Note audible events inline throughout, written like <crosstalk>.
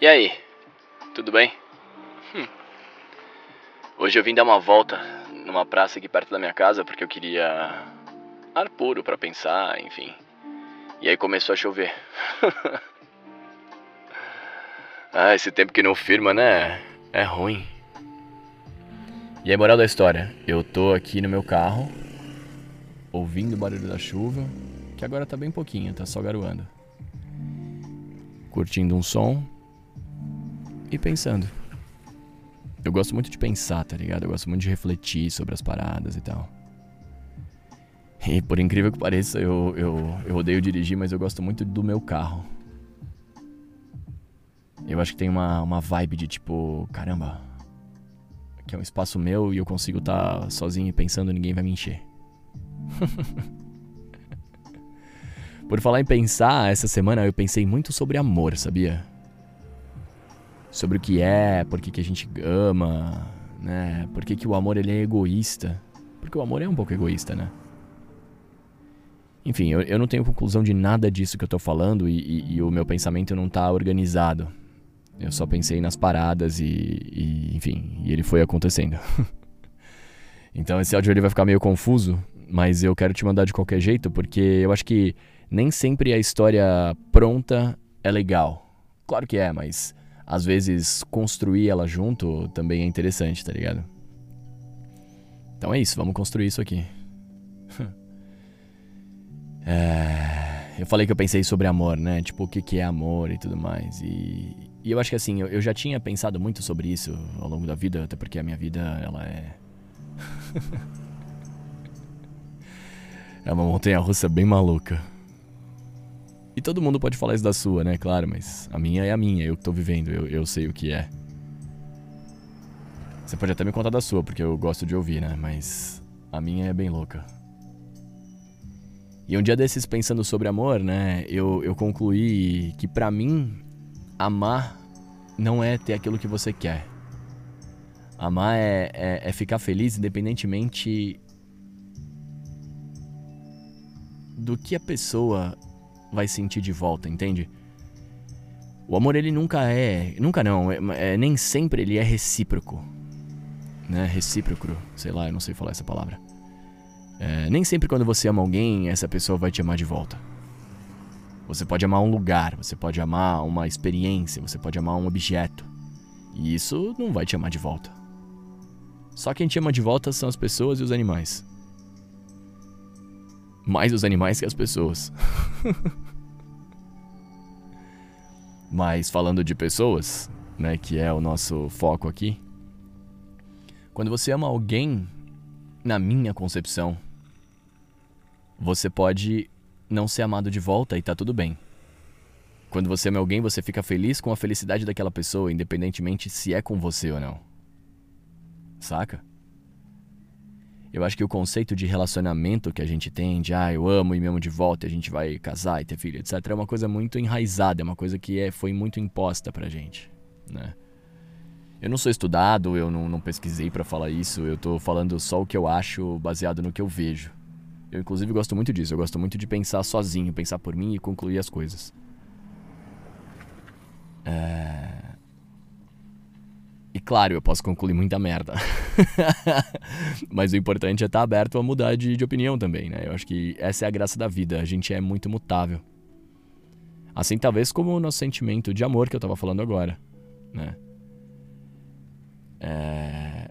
E aí, tudo bem? Hum. Hoje eu vim dar uma volta numa praça aqui perto da minha casa porque eu queria ar puro para pensar, enfim. E aí começou a chover. <laughs> ah, esse tempo que não firma, né? É ruim. E aí, moral da história, eu tô aqui no meu carro, ouvindo o barulho da chuva, que agora tá bem pouquinho, tá só garoando. Curtindo um som e pensando. Eu gosto muito de pensar, tá ligado? Eu gosto muito de refletir sobre as paradas e tal. E por incrível que pareça, eu, eu, eu odeio dirigir, mas eu gosto muito do meu carro. Eu acho que tem uma, uma vibe de tipo, caramba, que é um espaço meu e eu consigo estar tá sozinho e pensando, ninguém vai me encher. <laughs> Por falar em pensar, essa semana eu pensei muito sobre amor, sabia? Sobre o que é, por que, que a gente ama, né? Por que, que o amor ele é egoísta. Porque o amor é um pouco egoísta, né? Enfim, eu, eu não tenho conclusão de nada disso que eu tô falando e, e, e o meu pensamento não tá organizado. Eu só pensei nas paradas e, e enfim, e ele foi acontecendo. <laughs> então esse áudio ele vai ficar meio confuso, mas eu quero te mandar de qualquer jeito porque eu acho que nem sempre a história pronta é legal. Claro que é, mas às vezes construir ela junto também é interessante, tá ligado? Então é isso, vamos construir isso aqui. <laughs> é, eu falei que eu pensei sobre amor, né? Tipo, o que, que é amor e tudo mais. E, e eu acho que assim, eu, eu, já tinha pensado muito sobre isso ao longo da vida, até porque a minha vida, ela é. <laughs> é uma montanha russa bem maluca. E todo mundo pode falar isso da sua, né? Claro, mas a minha é a minha, eu que tô vivendo, eu, eu sei o que é. Você pode até me contar da sua, porque eu gosto de ouvir, né? Mas a minha é bem louca. E um dia desses, pensando sobre amor, né? Eu, eu concluí que para mim, amar não é ter aquilo que você quer. Amar é, é, é ficar feliz independentemente do que a pessoa vai sentir de volta, entende? O amor ele nunca é, nunca não, é, é, nem sempre ele é recíproco, né? Recíproco, sei lá, eu não sei falar essa palavra. É, nem sempre quando você ama alguém essa pessoa vai te amar de volta. Você pode amar um lugar, você pode amar uma experiência, você pode amar um objeto. E isso não vai te amar de volta. Só quem te ama de volta são as pessoas e os animais mais os animais que as pessoas. <laughs> Mas falando de pessoas, né, que é o nosso foco aqui. Quando você ama alguém, na minha concepção, você pode não ser amado de volta e tá tudo bem. Quando você ama alguém, você fica feliz com a felicidade daquela pessoa, independentemente se é com você ou não. Saca? Eu acho que o conceito de relacionamento que a gente tem, de ah, eu amo e me amo de volta, a gente vai casar e ter filho, etc., é uma coisa muito enraizada, é uma coisa que é, foi muito imposta pra gente, né? Eu não sou estudado, eu não, não pesquisei para falar isso, eu tô falando só o que eu acho baseado no que eu vejo. Eu, inclusive, gosto muito disso, eu gosto muito de pensar sozinho, pensar por mim e concluir as coisas. É... E claro, eu posso concluir muita merda. <laughs> Mas o importante é estar aberto a mudar de, de opinião também, né? Eu acho que essa é a graça da vida. A gente é muito mutável. Assim, talvez como o nosso sentimento de amor que eu tava falando agora, né? É...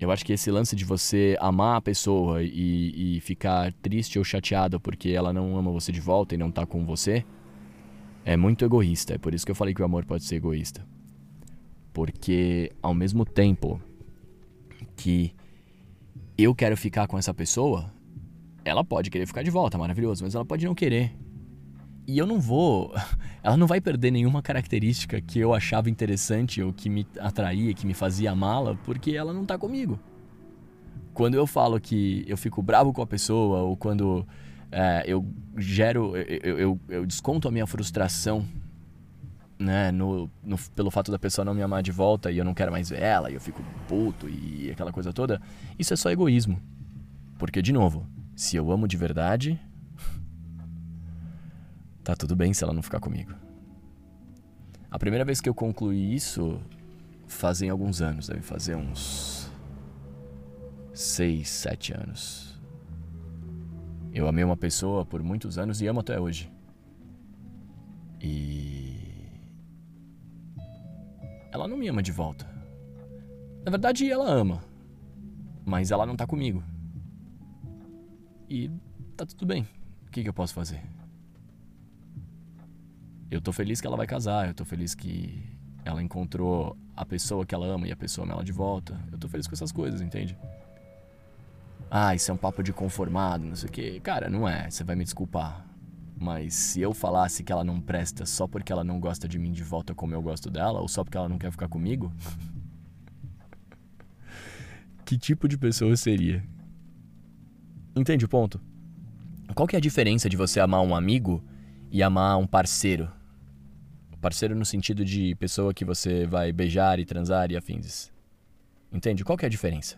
Eu acho que esse lance de você amar a pessoa e, e ficar triste ou chateado porque ela não ama você de volta e não tá com você é muito egoísta. É por isso que eu falei que o amor pode ser egoísta. Porque ao mesmo tempo que eu quero ficar com essa pessoa, ela pode querer ficar de volta, maravilhoso, mas ela pode não querer. E eu não vou. <laughs> Ela não vai perder nenhuma característica que eu achava interessante ou que me atraía, que me fazia amá-la, porque ela não tá comigo. Quando eu falo que eu fico bravo com a pessoa, ou quando é, eu gero. Eu, eu, eu desconto a minha frustração né, no, no, pelo fato da pessoa não me amar de volta e eu não quero mais ver ela e eu fico puto e aquela coisa toda, isso é só egoísmo. Porque, de novo, se eu amo de verdade, <laughs> tá tudo bem se ela não ficar comigo. A primeira vez que eu concluí isso fazem alguns anos, deve fazer uns seis, sete anos. Eu amei uma pessoa por muitos anos e amo até hoje. E ela não me ama de volta. Na verdade, ela ama, mas ela não tá comigo. E tá tudo bem. O que, que eu posso fazer? Eu tô feliz que ela vai casar, eu tô feliz que ela encontrou a pessoa que ela ama e a pessoa ama ela de volta. Eu tô feliz com essas coisas, entende? Ah, isso é um papo de conformado, não sei o quê. Cara, não é, você vai me desculpar. Mas se eu falasse que ela não presta só porque ela não gosta de mim de volta como eu gosto dela, ou só porque ela não quer ficar comigo, <laughs> que tipo de pessoa seria? Entende o ponto? Qual que é a diferença de você amar um amigo e amar um parceiro? Parceiro no sentido de pessoa que você vai beijar e transar e afins. Entende? Qual que é a diferença?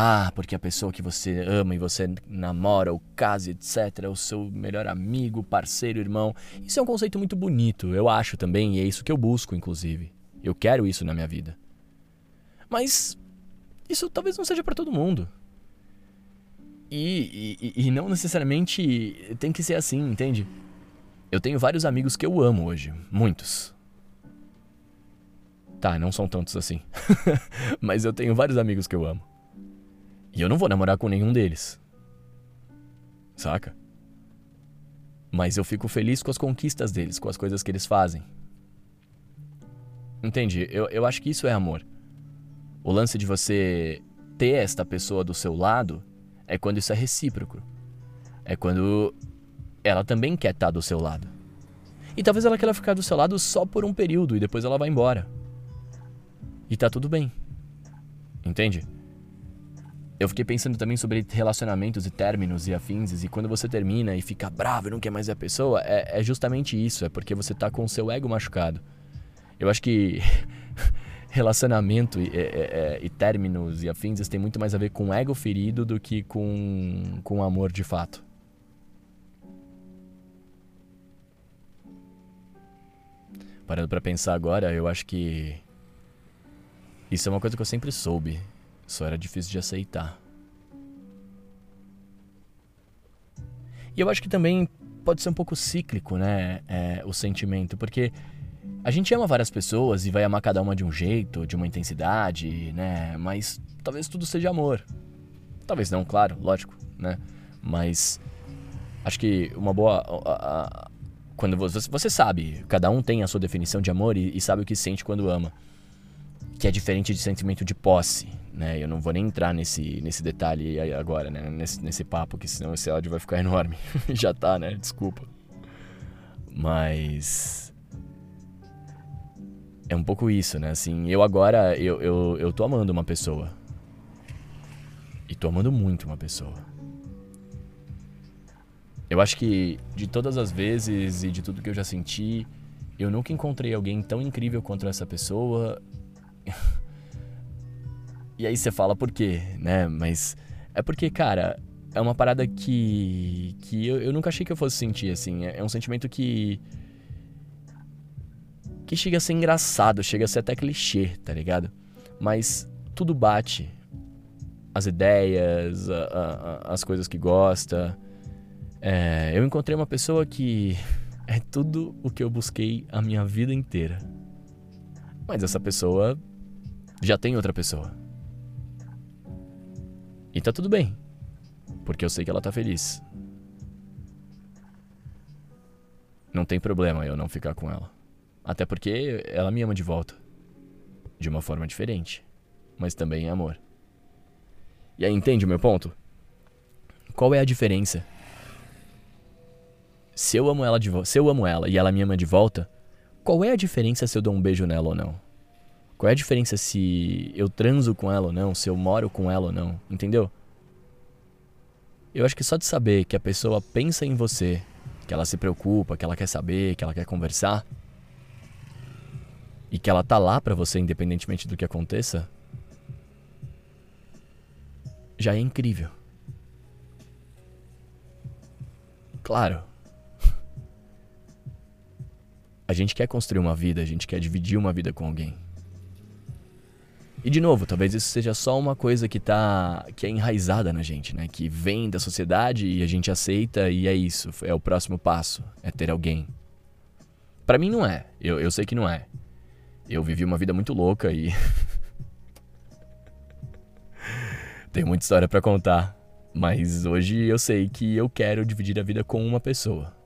Ah, porque a pessoa que você ama e você namora ou casa, etc., é o seu melhor amigo, parceiro, irmão. Isso é um conceito muito bonito, eu acho também, e é isso que eu busco, inclusive. Eu quero isso na minha vida. Mas isso talvez não seja para todo mundo. E, e, e não necessariamente tem que ser assim, entende? Eu tenho vários amigos que eu amo hoje, muitos. Tá, não são tantos assim. <laughs> Mas eu tenho vários amigos que eu amo. E eu não vou namorar com nenhum deles. Saca? Mas eu fico feliz com as conquistas deles, com as coisas que eles fazem. Entende? Eu, eu acho que isso é amor. O lance de você ter esta pessoa do seu lado é quando isso é recíproco. É quando ela também quer estar do seu lado. E talvez ela queira ficar do seu lado só por um período e depois ela vai embora. E tá tudo bem. Entende? Eu fiquei pensando também sobre relacionamentos e términos e afins, e quando você termina e fica bravo e não quer mais ver a pessoa, é, é justamente isso, é porque você tá com o seu ego machucado. Eu acho que <laughs> relacionamento e, e, e, términos e afins tem muito mais a ver com ego ferido do que com, com amor de fato. Parando para pensar agora, eu acho que isso é uma coisa que eu sempre soube, só era difícil de aceitar. E eu acho que também pode ser um pouco cíclico, né, é, o sentimento, porque a gente ama várias pessoas e vai amar cada uma de um jeito, de uma intensidade, né, mas talvez tudo seja amor. Talvez não, claro, lógico, né, mas acho que uma boa quando você, você sabe, cada um tem a sua definição de amor e, e, sabe o que sente quando ama. Que é diferente de sentimento de posse, né? Eu não vou nem entrar nesse, nesse detalhe agora, né? Nesse, nesse papo, que senão esse áudio vai ficar enorme. <laughs> Já tá, né? Desculpa. Mas. É um pouco isso, né? Assim, eu agora, eu, eu, eu tô amando uma pessoa. E tô amando muito uma pessoa. Eu acho que de todas as vezes e de tudo que eu já senti, eu nunca encontrei alguém tão incrível quanto essa pessoa. E aí você fala por quê, né? Mas é porque, cara, é uma parada que que eu, eu nunca achei que eu fosse sentir assim. É, é um sentimento que que chega a ser engraçado, chega a ser até clichê, tá ligado? Mas tudo bate. As ideias, a, a, as coisas que gosta é, eu encontrei uma pessoa que é tudo o que eu busquei a minha vida inteira. Mas essa pessoa já tem outra pessoa. E tá tudo bem, porque eu sei que ela tá feliz. Não tem problema eu não ficar com ela. Até porque ela me ama de volta. De uma forma diferente, mas também é amor. E aí entende o meu ponto? Qual é a diferença se eu amo ela de se eu amo ela e ela me ama de volta, qual é a diferença se eu dou um beijo nela ou não? Qual é a diferença se eu transo com ela ou não, se eu moro com ela ou não, entendeu? Eu acho que só de saber que a pessoa pensa em você, que ela se preocupa, que ela quer saber, que ela quer conversar, e que ela tá lá para você independentemente do que aconteça, já é incrível. Claro, <laughs> A gente quer construir uma vida, a gente quer dividir uma vida com alguém. E de novo, talvez isso seja só uma coisa que tá que é enraizada na gente, né? Que vem da sociedade e a gente aceita e é isso, é o próximo passo, é ter alguém. Para mim não é. Eu, eu sei que não é. Eu vivi uma vida muito louca e <laughs> Tem muita história para contar, mas hoje eu sei que eu quero dividir a vida com uma pessoa.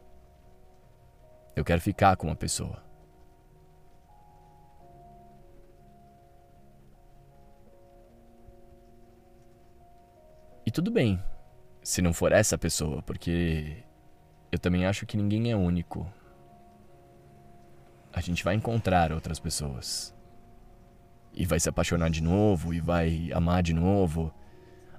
Eu quero ficar com uma pessoa. Tudo bem, se não for essa pessoa, porque eu também acho que ninguém é único. A gente vai encontrar outras pessoas. E vai se apaixonar de novo, e vai amar de novo.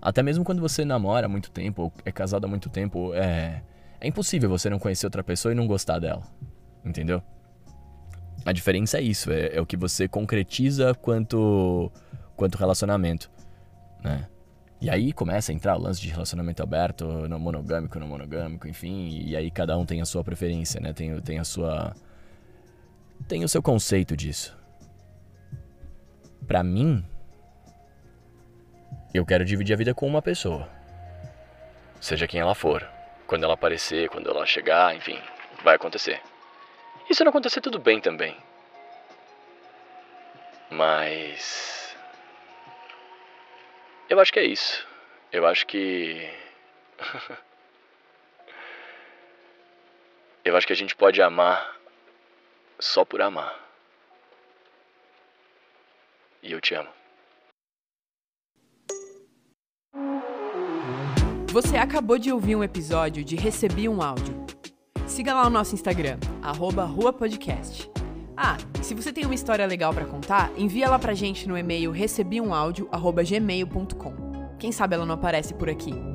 Até mesmo quando você namora há muito tempo, ou é casado há muito tempo, é, é impossível você não conhecer outra pessoa e não gostar dela. Entendeu? A diferença é isso, é, é o que você concretiza quanto, quanto relacionamento, né? E aí começa a entrar o lance de relacionamento aberto, no monogâmico, não monogâmico, enfim, e aí cada um tem a sua preferência, né? Tem, tem a sua. tem o seu conceito disso. Para mim, eu quero dividir a vida com uma pessoa. Seja quem ela for. Quando ela aparecer, quando ela chegar, enfim, vai acontecer. E se não acontecer, tudo bem também. Mas. Eu acho que é isso. Eu acho que. <laughs> Eu acho que a gente pode amar só por amar. E eu te amo. Você acabou de ouvir um episódio de Recebi um Áudio. Siga lá o nosso Instagram, arroba ruapodcast. Ah, se você tem uma história legal para contar, envia ela pra gente no e-mail recebiumaudio.gmail.com. Quem sabe ela não aparece por aqui.